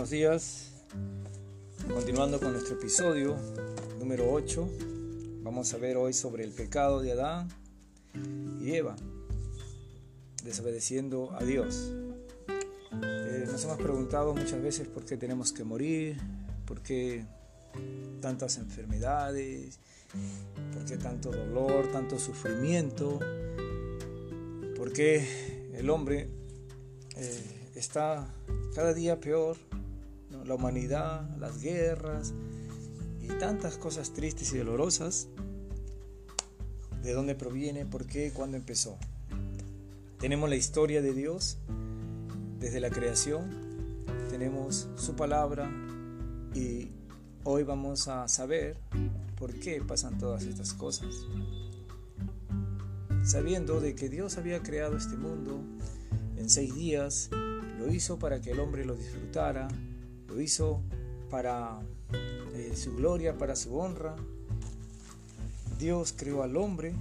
buenos días. Continuando con nuestro episodio número 8, vamos a ver hoy sobre el pecado de Adán y Eva, desobedeciendo a Dios. Eh, nos hemos preguntado muchas veces por qué tenemos que morir, por qué tantas enfermedades, por qué tanto dolor, tanto sufrimiento, por qué el hombre eh, está cada día peor, la humanidad, las guerras y tantas cosas tristes y dolorosas. ¿De dónde proviene? ¿Por qué? ¿Cuándo empezó? Tenemos la historia de Dios desde la creación, tenemos su palabra y hoy vamos a saber por qué pasan todas estas cosas. Sabiendo de que Dios había creado este mundo en seis días, lo hizo para que el hombre lo disfrutara, hizo para eh, su gloria, para su honra. Dios creó al hombre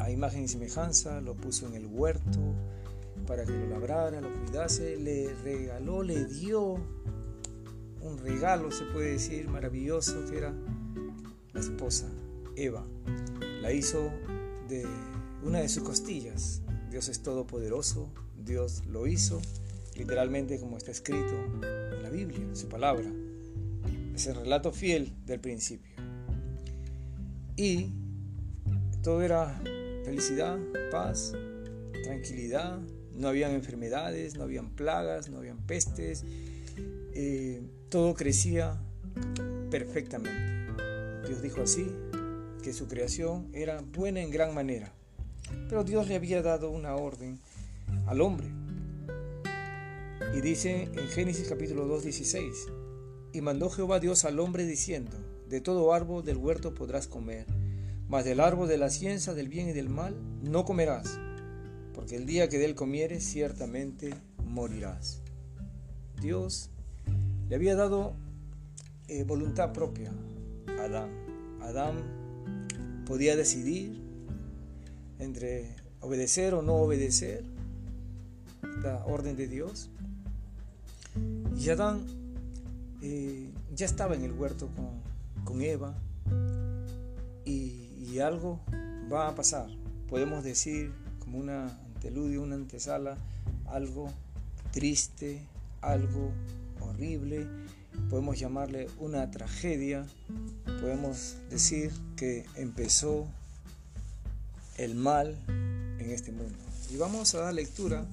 a imagen y semejanza, lo puso en el huerto para que lo labrara, lo cuidase, le regaló, le dio un regalo, se puede decir, maravilloso, que era la esposa, Eva. La hizo de una de sus costillas. Dios es todopoderoso, Dios lo hizo, literalmente como está escrito en la Biblia, en su palabra. Es el relato fiel del principio. Y todo era felicidad, paz, tranquilidad, no habían enfermedades, no habían plagas, no habían pestes, eh, todo crecía perfectamente. Dios dijo así, que su creación era buena en gran manera. Pero Dios le había dado una orden al hombre. Y dice en Génesis capítulo 2, 16, y mandó Jehová Dios al hombre diciendo, de todo árbol del huerto podrás comer, mas del árbol de la ciencia del bien y del mal no comerás, porque el día que de él comieres ciertamente morirás. Dios le había dado eh, voluntad propia a Adán. Adán podía decidir entre obedecer o no obedecer la orden de Dios. Y Adán eh, ya estaba en el huerto con, con Eva y algo va a pasar. Podemos decir como una anteludio, una antesala, algo triste, algo horrible, podemos llamarle una tragedia, podemos decir que empezó el mal en este mundo. Y vamos a dar lectura.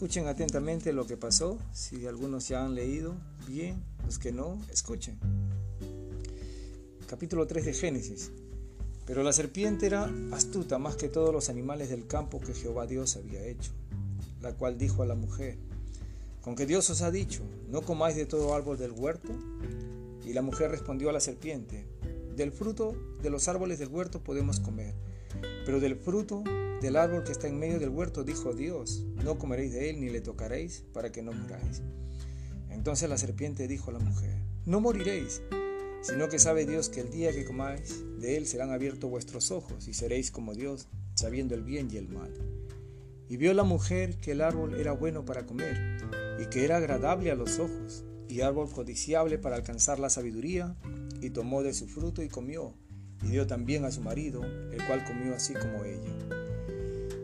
Escuchen atentamente lo que pasó, si algunos ya han leído, bien, los que no, escuchen capítulo 3 de Génesis. Pero la serpiente era astuta más que todos los animales del campo que Jehová Dios había hecho, la cual dijo a la mujer, ¿con que Dios os ha dicho, no comáis de todo árbol del huerto? Y la mujer respondió a la serpiente, del fruto de los árboles del huerto podemos comer, pero del fruto del árbol que está en medio del huerto dijo Dios, no comeréis de él ni le tocaréis para que no muráis. Entonces la serpiente dijo a la mujer, no moriréis sino que sabe Dios que el día que comáis de él serán abiertos vuestros ojos y seréis como Dios, sabiendo el bien y el mal. Y vio la mujer que el árbol era bueno para comer, y que era agradable a los ojos, y árbol codiciable para alcanzar la sabiduría, y tomó de su fruto y comió, y dio también a su marido, el cual comió así como ella.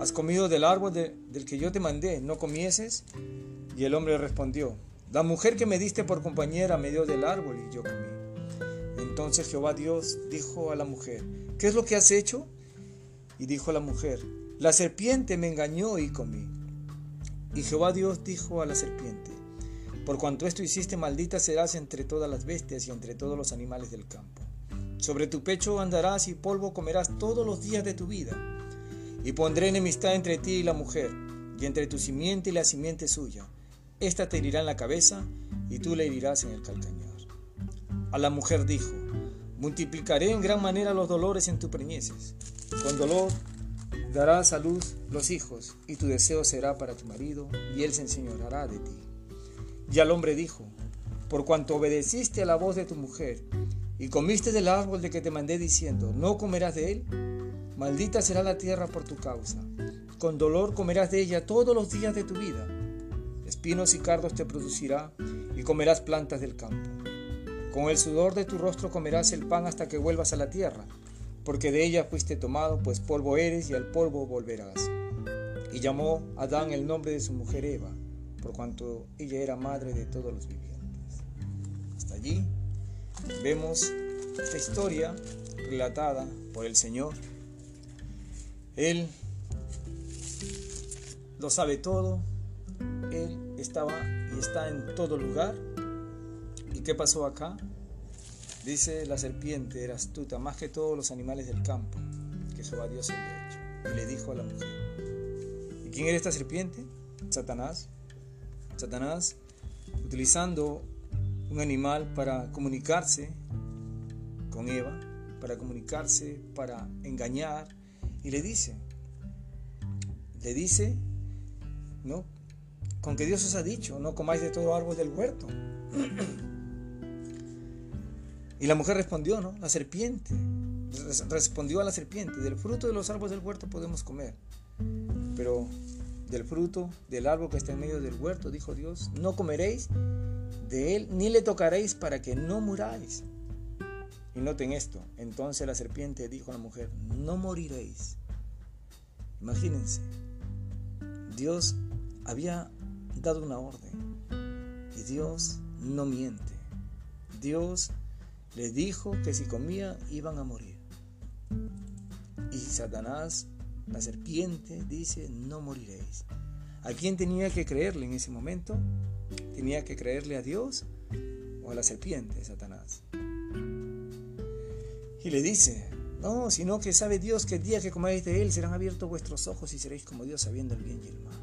¿Has comido del árbol del que yo te mandé? ¿No comieses? Y el hombre respondió, La mujer que me diste por compañera me dio del árbol y yo comí. Entonces Jehová Dios dijo a la mujer, ¿qué es lo que has hecho? Y dijo la mujer, la serpiente me engañó y comí. Y Jehová Dios dijo a la serpiente, por cuanto esto hiciste, maldita serás entre todas las bestias y entre todos los animales del campo. Sobre tu pecho andarás y polvo comerás todos los días de tu vida. Y pondré enemistad entre ti y la mujer, y entre tu simiente y la simiente suya. Esta te herirá en la cabeza y tú le herirás en el calcañar. A la mujer dijo, multiplicaré en gran manera los dolores en tu preñeces. Con dolor darás a luz los hijos, y tu deseo será para tu marido, y él se enseñoreará de ti. Y al hombre dijo, por cuanto obedeciste a la voz de tu mujer, y comiste del árbol de que te mandé diciendo, no comerás de él, maldita será la tierra por tu causa. Con dolor comerás de ella todos los días de tu vida. Espinos y cardos te producirá, y comerás plantas del campo. Con el sudor de tu rostro comerás el pan hasta que vuelvas a la tierra, porque de ella fuiste tomado, pues polvo eres y al polvo volverás. Y llamó Adán el nombre de su mujer Eva, por cuanto ella era madre de todos los vivientes. Hasta allí vemos esta historia relatada por el Señor. Él lo sabe todo, Él estaba y está en todo lugar. ¿Y qué pasó acá? Dice la serpiente era astuta más que todos los animales del campo que Jehová Dios había hecho. Y le dijo a la mujer, ¿y quién era esta serpiente? Satanás. Satanás, utilizando un animal para comunicarse con Eva, para comunicarse, para engañar, y le dice, le dice, ¿no? Con que Dios os ha dicho, no comáis de todo árbol del huerto. y la mujer respondió, ¿no? La serpiente, respondió a la serpiente, del fruto de los árboles del huerto podemos comer, pero del fruto del árbol que está en medio del huerto, dijo Dios, no comeréis de él ni le tocaréis para que no muráis. Y noten esto, entonces la serpiente dijo a la mujer, no moriréis. Imagínense, Dios había dado una orden y Dios no miente. Dios le dijo que si comía iban a morir. Y Satanás, la serpiente, dice, no moriréis. ¿A quién tenía que creerle en ese momento? ¿Tenía que creerle a Dios o a la serpiente, Satanás? Y le dice, no, sino que sabe Dios que el día que comáis de él serán abiertos vuestros ojos y seréis como Dios sabiendo el bien y el mal.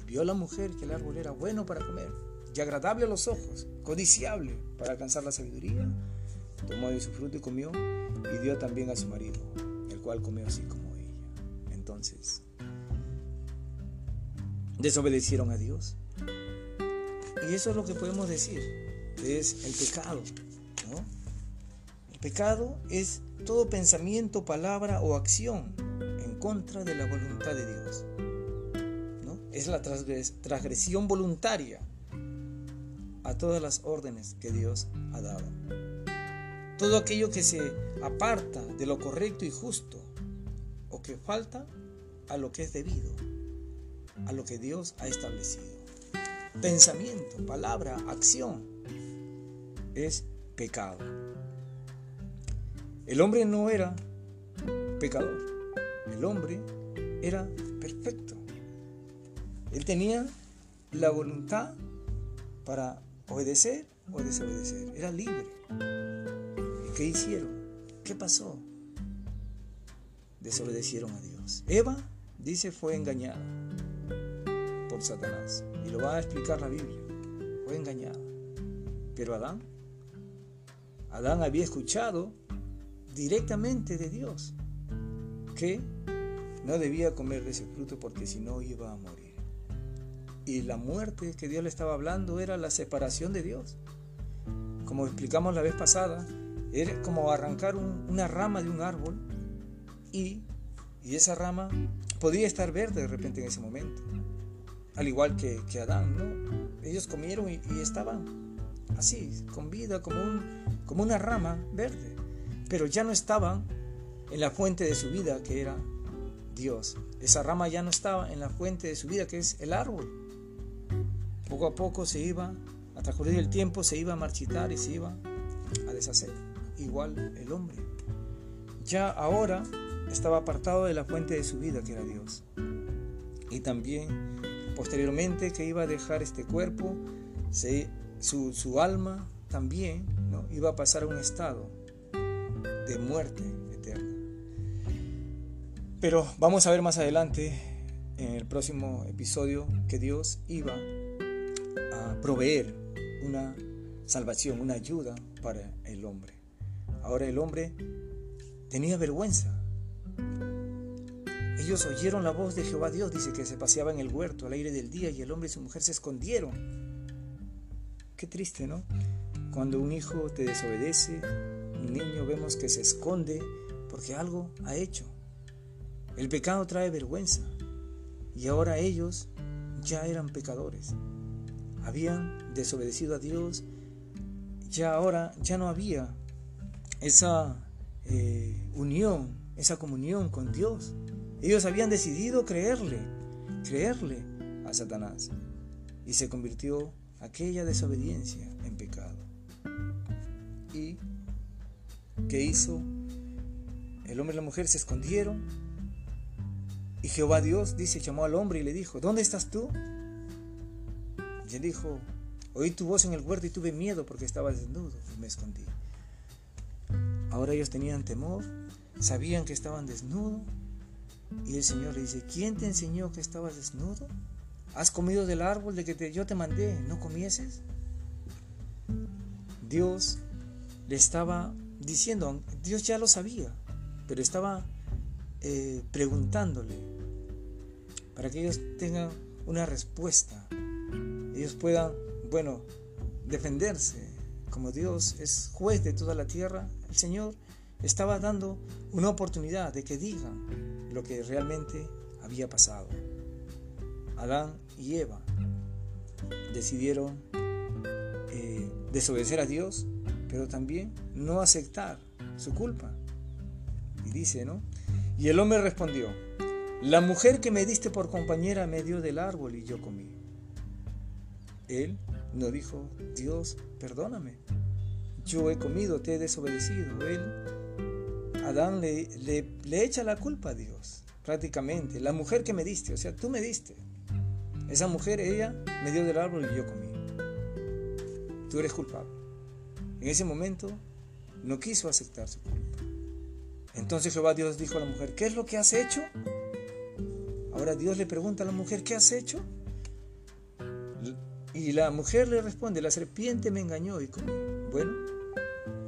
Y vio la mujer que el árbol era bueno para comer y agradable a los ojos, codiciable para alcanzar la sabiduría. Tomó de su fruto y comió y dio también a su marido, el cual comió así como ella. Entonces, desobedecieron a Dios. Y eso es lo que podemos decir, es el pecado. ¿no? Pecado es todo pensamiento, palabra o acción en contra de la voluntad de Dios. ¿no? Es la transgresión voluntaria a todas las órdenes que Dios ha dado. Todo aquello que se aparta de lo correcto y justo o que falta a lo que es debido, a lo que Dios ha establecido pensamiento, palabra, acción, es pecado. El hombre no era pecador, el hombre era perfecto. Él tenía la voluntad para obedecer o desobedecer, era libre. ¿Y qué hicieron? ¿Qué pasó? Desobedecieron a Dios. Eva, dice, fue engañada por Satanás. Y lo va a explicar la Biblia. Fue engañada. Pero Adán, Adán había escuchado directamente de Dios que no debía comer de ese fruto porque si no iba a morir. Y la muerte que Dios le estaba hablando era la separación de Dios. Como explicamos la vez pasada, era como arrancar una rama de un árbol y, y esa rama podía estar verde de repente en ese momento al igual que, Adán, ¿no? Ellos comieron y, estaban así, con vida, como, un, como una rama verde, pero ya no estaban en la fuente de su vida, que era Dios. Esa rama ya no estaba en la fuente de su vida, que es el árbol. Poco a poco se iba, a transcurrir el tiempo, se iba a marchitar y se iba a deshacer. Igual el hombre. Ya ahora estaba apartado de la fuente de su vida, que era Dios. Y también posteriormente que iba a dejar este cuerpo, su, alma también ¿no? iba a pasar a un estado de muerte eterna. Pero vamos a ver más adelante en el próximo episodio que Dios iba proveer una salvación, una ayuda para el hombre. Ahora el hombre tenía vergüenza. Ellos oyeron la voz de Jehová Dios, dice que se paseaba en el huerto al aire del día y el hombre y su mujer se escondieron. Qué triste, ¿no? Cuando un hijo te desobedece, niño vemos que se esconde porque algo ha hecho. El pecado trae vergüenza y ahora ellos ya eran pecadores. Habían desobedecido a Dios, ya ahora ya no había esa eh, unión, esa comunión con Dios. Ellos habían decidido creerle, creerle a Satanás. Y se convirtió aquella desobediencia en pecado. ¿Y qué hizo? El hombre y la mujer se escondieron. Y Jehová Dios dice, llamó al hombre y le dijo, ¿dónde estás tú? Y él dijo, oí tu voz en el huerto y tuve miedo porque estaba desnudo y me escondí. Ahora ellos tenían temor, sabían que estaban desnudos. Y el Señor le dice, ¿quién te enseñó que estabas desnudo? ¿Has comido del árbol de que yo te mandé? ¿No comieses? Dios le estaba diciendo, Dios ya lo sabía, pero estaba eh, preguntándole para que ellos tengan una respuesta. Ellos puedan, bueno, defenderse. Como Dios es juez de toda la tierra, el Señor estaba dando una oportunidad de que digan lo que realmente había pasado. Adán y Eva decidieron eh, desobedecer a Dios, pero también no aceptar su culpa. Y dice, ¿no? Y el hombre respondió, la mujer que me diste por compañera me dio del árbol y yo comí. Él no dijo, Dios, perdóname, yo he comido, te he desobedecido. Él, Adán le, le, echa la culpa a Dios, prácticamente. La mujer que me diste, o sea, tú me diste. Esa mujer, ella, me dio del árbol y yo comí. Tú eres culpable. En ese momento no quiso aceptar su culpa. Entonces Jehová Dios dijo a la mujer, ¿qué es lo que has hecho? Ahora Dios le pregunta a la mujer, ¿qué has hecho? Y la mujer le responde, la serpiente me engañó y comí. Bueno,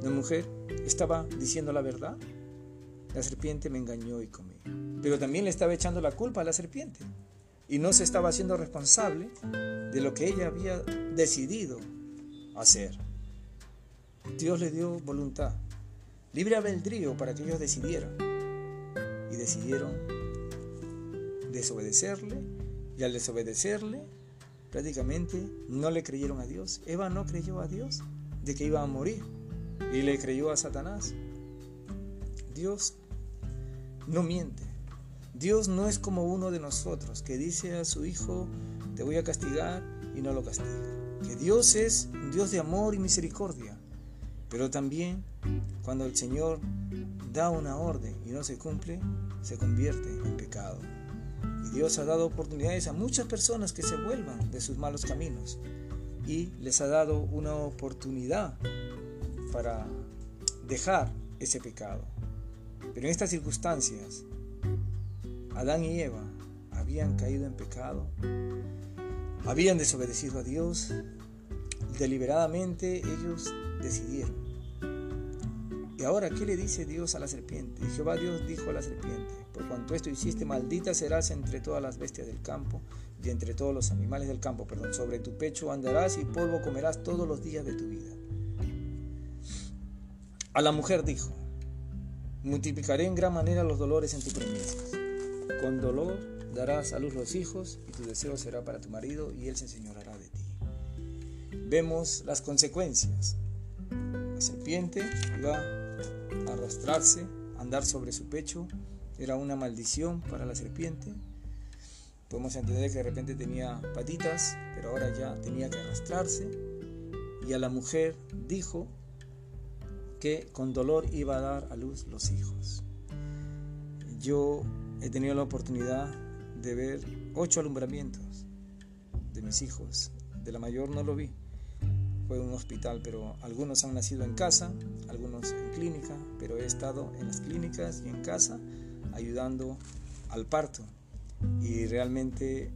la mujer estaba diciendo la verdad. La serpiente me engañó y comí. Pero también le estaba echando la culpa a la serpiente. Y no se estaba haciendo responsable de lo que ella había decidido hacer. Dios le dio voluntad, libre albedrío para que ellos decidieran. Y decidieron desobedecerle. Y al desobedecerle, prácticamente no le creyeron a Dios. Eva no creyó a Dios de que iba a morir y le creyó a Satanás. Dios no miente. Dios no es como uno de nosotros que dice a su hijo, te voy a castigar y no lo castiga. Que Dios es un Dios de amor y misericordia. Pero también cuando el Señor da una orden y no se cumple, se convierte en pecado. Y Dios ha dado oportunidades a muchas personas que se vuelvan de sus malos caminos y les ha dado una oportunidad para dejar ese pecado. Pero en estas circunstancias, Adán y Eva habían caído en pecado, habían desobedecido a Dios, deliberadamente ellos decidieron. Y ahora, ¿qué le dice Dios a la serpiente? Jehová Dios dijo a la serpiente, por cuanto esto hiciste, maldita serás entre todas las bestias del campo y entre todos los animales del campo, perdón, sobre tu pecho andarás y polvo comerás todos los días de tu vida. A la mujer dijo, multiplicaré en gran manera los dolores en tu preñez. Con dolor darás a luz los hijos y tu deseo será para tu marido y él se enseñorará de ti. Vemos las consecuencias. La serpiente iba a arrastrarse, andar sobre su pecho, era una maldición para la serpiente. Podemos entender que de repente tenía patitas, pero ahora ya tenía que arrastrarse. Y a la mujer dijo que con dolor iba a dar a luz los hijos. Yo he tenido la oportunidad de ver ocho alumbramientos de mis hijos. De la mayor no lo vi, fue un hospital, pero algunos han nacido en casa, algunos pero he estado en las clínicas y en casa ayudando al parto. Y realmente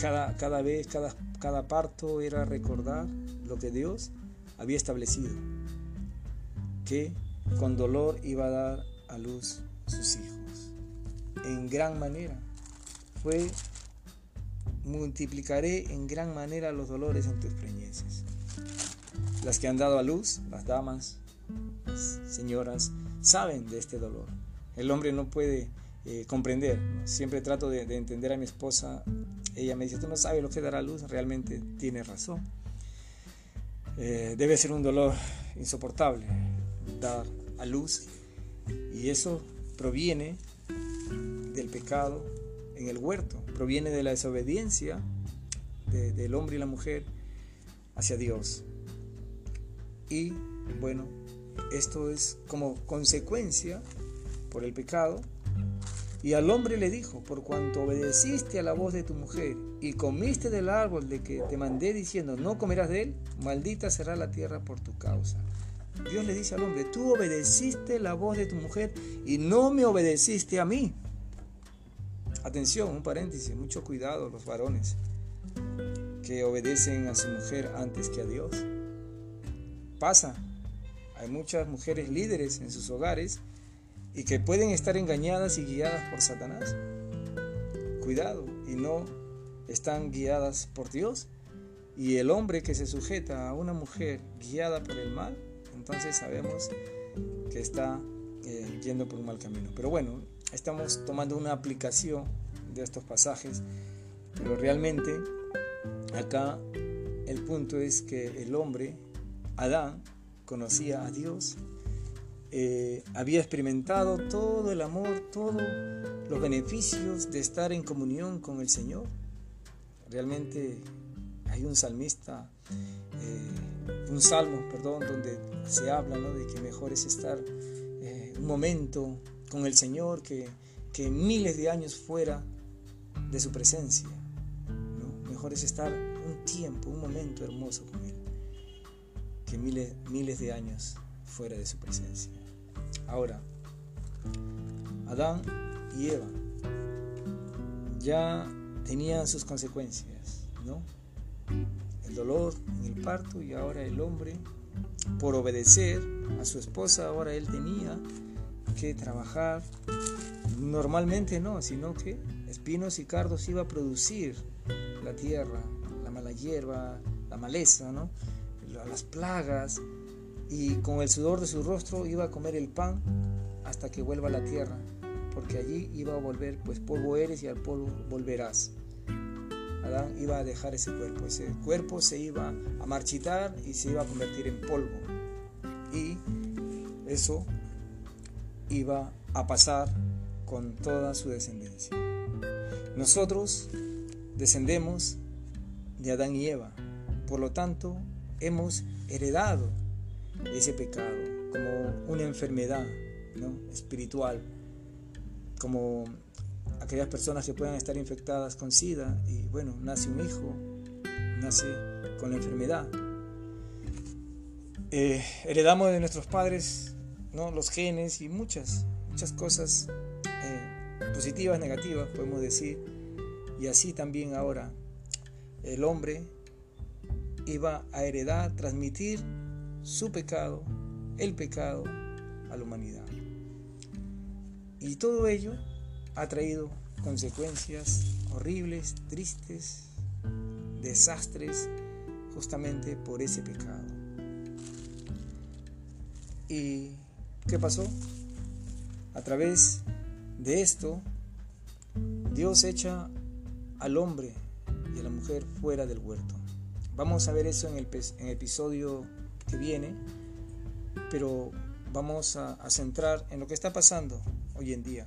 cada, cada vez, cada, cada parto era recordar lo que Dios había establecido, que con dolor iba a dar a luz sus hijos. En gran manera. Fue multiplicaré en gran manera los dolores en tus preñeces. Las que han dado a luz, las damas, señoras, saben de este dolor. El hombre no puede eh, comprender. Siempre trato de, entender a mi esposa. Ella me dice, tú no sabes lo que dará a luz. Realmente tiene razón. Eh, debe ser un dolor insoportable dar a luz. Y eso proviene del pecado en el huerto, proviene de la desobediencia del hombre y la mujer hacia Dios. Y bueno, esto es como consecuencia por el pecado. Y al hombre le dijo, por cuanto obedeciste a la voz de tu mujer y comiste del árbol de que te mandé diciendo, no comerás de él, maldita será la tierra por tu causa. Dios le dice al hombre, tú obedeciste la voz de tu mujer y no me obedeciste a mí. Atención, un paréntesis, mucho cuidado los varones que obedecen a su mujer antes que a Dios. Pasa, hay muchas mujeres líderes en sus hogares y que pueden estar engañadas y guiadas por Satanás. Cuidado, y no están guiadas por Dios. Y el hombre que se sujeta a una mujer guiada por el mal, entonces sabemos que está eh, yendo por un mal camino. Pero bueno, estamos tomando una aplicación de estos pasajes, pero realmente acá el punto es que el hombre, Adán, conocía a Dios, eh, había experimentado todo el amor, todos los beneficios de estar en comunión con el Señor. Realmente hay un salmista, eh, un salmo, perdón, donde se habla de que mejor es estar eh, un momento con el Señor que, que, miles de años fuera de su presencia. Mejor es estar un tiempo, un momento hermoso con Él, que miles, miles de años fuera de su presencia. Ahora, Adán y Eva ya tenían sus consecuencias, ¿no? El dolor en el parto y ahora el hombre, por obedecer a su esposa, ahora él tenía que trabajar. Normalmente no, sino que espinos y cardos iba a producir la tierra, la mala hierba, la maleza, ¿no? Las plagas, y con el sudor de su rostro iba a comer el pan hasta que vuelva a la tierra, porque allí iba a volver, pues polvo eres y al polvo volverás. Adán iba a dejar ese cuerpo, ese cuerpo se iba a marchitar y se iba a convertir en polvo. Y eso iba a pasar con toda su descendencia. Nosotros descendemos de Adán y Eva, por lo tanto hemos heredado ese pecado como una enfermedad espiritual, como aquellas personas que puedan estar infectadas con SIDA y bueno, nace un hijo, nace con la enfermedad. Eh, heredamos de nuestros padres ¿no? los genes y muchas, muchas cosas eh, positivas, negativas, podemos decir. Y así también ahora el hombre iba a heredar, transmitir su pecado, el pecado a la humanidad. Y todo ello ha traído consecuencias horribles, tristes, desastres, justamente por ese pecado. ¿Y qué pasó? A través de esto, Dios echa al hombre y a la mujer fuera del huerto. Vamos a ver eso en el, episodio que viene, pero vamos a, centrar en lo que está pasando hoy en día.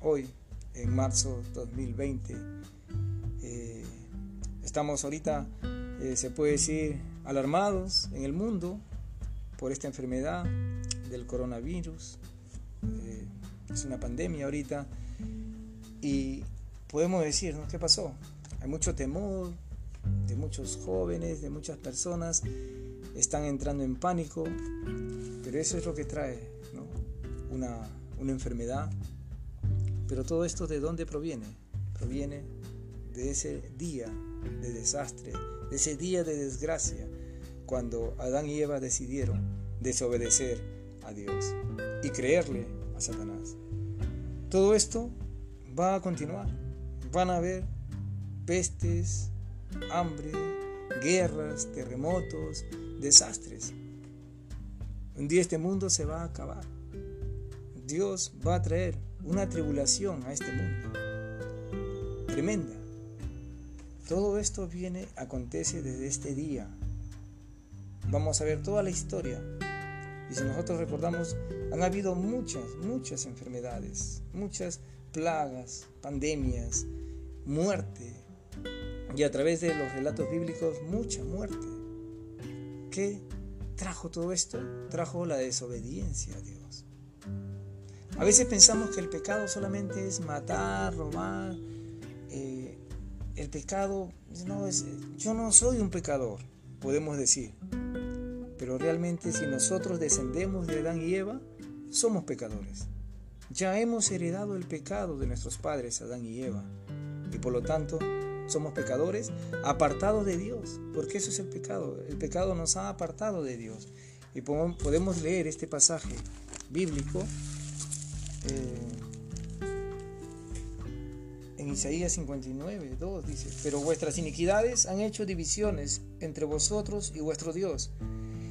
Hoy, en marzo 2020, eh, estamos ahorita, eh, se puede decir, alarmados en el mundo por esta enfermedad del coronavirus. Eh, es una pandemia ahorita y podemos decir, ¿no? ¿Qué pasó? Hay mucho temor de muchos jóvenes, de muchas personas están entrando en pánico, pero eso es lo que trae una, una enfermedad. Pero todo esto de dónde proviene? Proviene de ese día de desastre, de ese día de desgracia, cuando Adán y Eva decidieron desobedecer a Dios y creerle a Satanás. Todo esto va a continuar. Van a haber pestes, hambre, guerras, terremotos, desastres. Un día este mundo se va a acabar. Dios va a traer una tribulación a este mundo. Tremenda. Todo esto viene, acontece desde este día. Vamos a ver toda la historia. Y si nosotros recordamos, han habido muchas, muchas enfermedades, muchas plagas, pandemias, muerte. Y a través de los relatos bíblicos, mucha muerte. ¿Qué trajo todo esto? Trajo la desobediencia a Dios. A veces pensamos que el pecado solamente es matar, robar. Eh, el pecado, no es, yo no soy un pecador, podemos decir. Pero realmente si nosotros descendemos de Adán y Eva, somos pecadores. Ya hemos heredado el pecado de nuestros padres, Adán y Eva. Y por lo tanto, somos pecadores apartados de Dios, porque eso es el pecado. El pecado nos ha apartado de Dios. Y podemos leer este pasaje bíblico eh, en Isaías 59, 2 dice, pero vuestras iniquidades han hecho divisiones entre vosotros y vuestro Dios,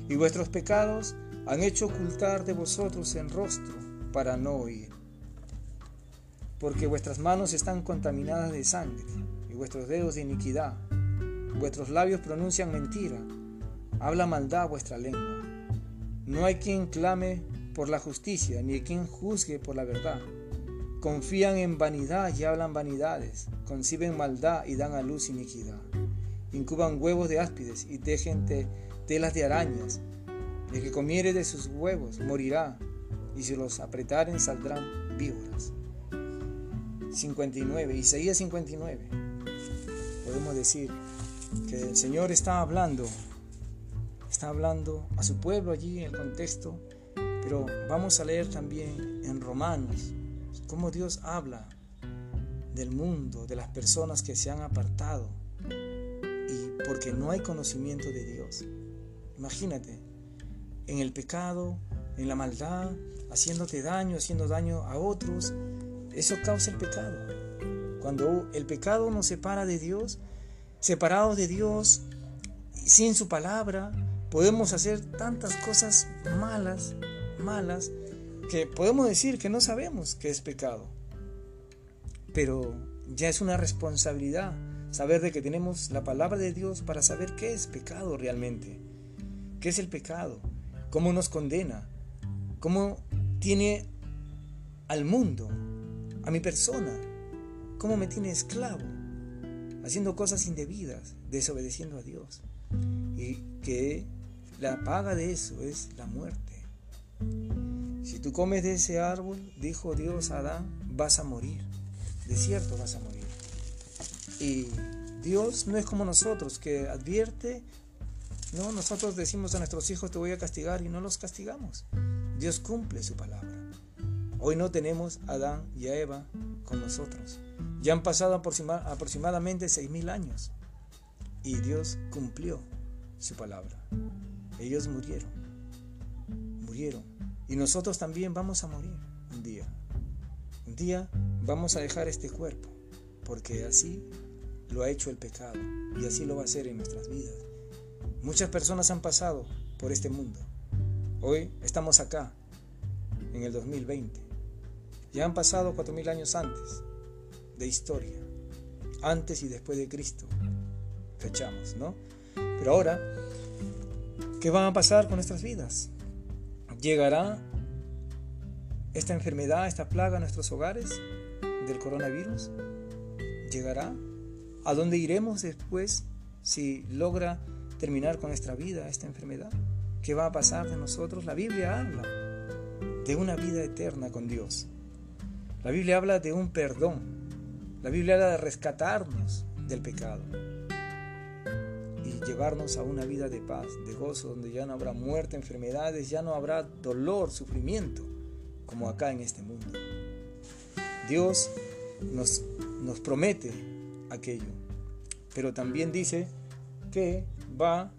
y vuestros pecados han hecho ocultar de vosotros el rostro para no oír. Porque vuestras manos están contaminadas de sangre vuestros dedos de iniquidad. Vuestros labios pronuncian mentira, habla maldad vuestra lengua. No hay quien clame por la justicia, ni quien juzgue por la verdad. Confían en vanidad y hablan vanidades, conciben maldad y dan a luz iniquidad. Incuban huevos de áspides y tejen telas de arañas. El que comiere de sus huevos morirá, y si los apretaren saldrán víboras. 59, Isaías 59 podemos decir que el Señor está hablando, está hablando a su pueblo allí en el contexto, pero vamos a leer también en Romanos cómo Dios habla del mundo, de las personas que se han apartado y porque no hay conocimiento de Dios. Imagínate, en el pecado, en la maldad, haciéndote daño, haciendo daño a otros, eso causa el pecado. Cuando el pecado nos separa de Dios, separados de Dios, sin su palabra, podemos hacer tantas cosas malas, malas, que podemos decir que no sabemos que es pecado. Pero ya es una responsabilidad saber de que tenemos la palabra de Dios para saber qué es pecado realmente. ¿Qué es el pecado? ¿Cómo nos condena? ¿Cómo tiene al mundo, a mi persona? Cómo me tiene esclavo, haciendo cosas indebidas, desobedeciendo a Dios. Y que la paga de eso es la muerte. Si tú comes de ese árbol, dijo Dios a Adán, vas a morir. De cierto vas a morir. Y Dios no es como nosotros, que advierte, no, nosotros decimos a nuestros hijos te voy a castigar y no los castigamos. Dios cumple su palabra. Hoy no tenemos a Adán y a Eva con nosotros. Ya han pasado aproximadamente seis mil años y Dios cumplió su palabra. Ellos murieron, murieron y nosotros también vamos a morir un día. Un día vamos a dejar este cuerpo porque así lo ha hecho el pecado y así lo va a hacer en nuestras vidas. Muchas personas han pasado por este mundo. Hoy estamos acá, en el 2020. Ya han pasado cuatro mil años antes de historia, antes y después de Cristo. Fechamos, ¿no? Pero ahora, ¿qué va a pasar con nuestras vidas? ¿Llegará esta enfermedad, esta plaga a nuestros hogares del coronavirus? ¿Llegará? ¿A dónde iremos después si logra terminar con nuestra vida esta enfermedad? ¿Qué va a pasar de nosotros? La Biblia habla de una vida eterna con Dios. La Biblia habla de un perdón, la Biblia habla de rescatarnos del pecado y llevarnos a una vida de paz, de gozo, donde ya no habrá muerte, enfermedades, ya no habrá dolor, sufrimiento, como acá en este mundo. Dios nos, nos promete aquello. Pero también dice que va